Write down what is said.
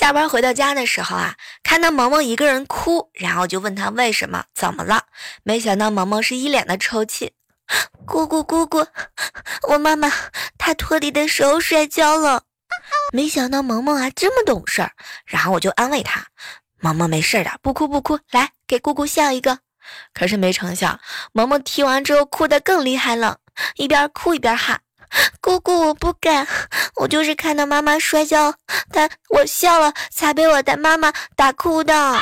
下班回到家的时候啊，看到萌萌一个人哭，然后就问他为什么，怎么了？没想到萌萌是一脸的抽泣，姑姑姑姑，我妈妈她拖地的时候摔跤了。没想到萌萌啊这么懂事儿，然后我就安慰她，萌萌没事的，不哭不哭，来给姑姑笑一个。可是没成想，萌萌踢完之后哭得更厉害了，一边哭一边喊。姑姑，我不敢，我就是看到妈妈摔跤，但我笑了才被我的妈妈打哭的。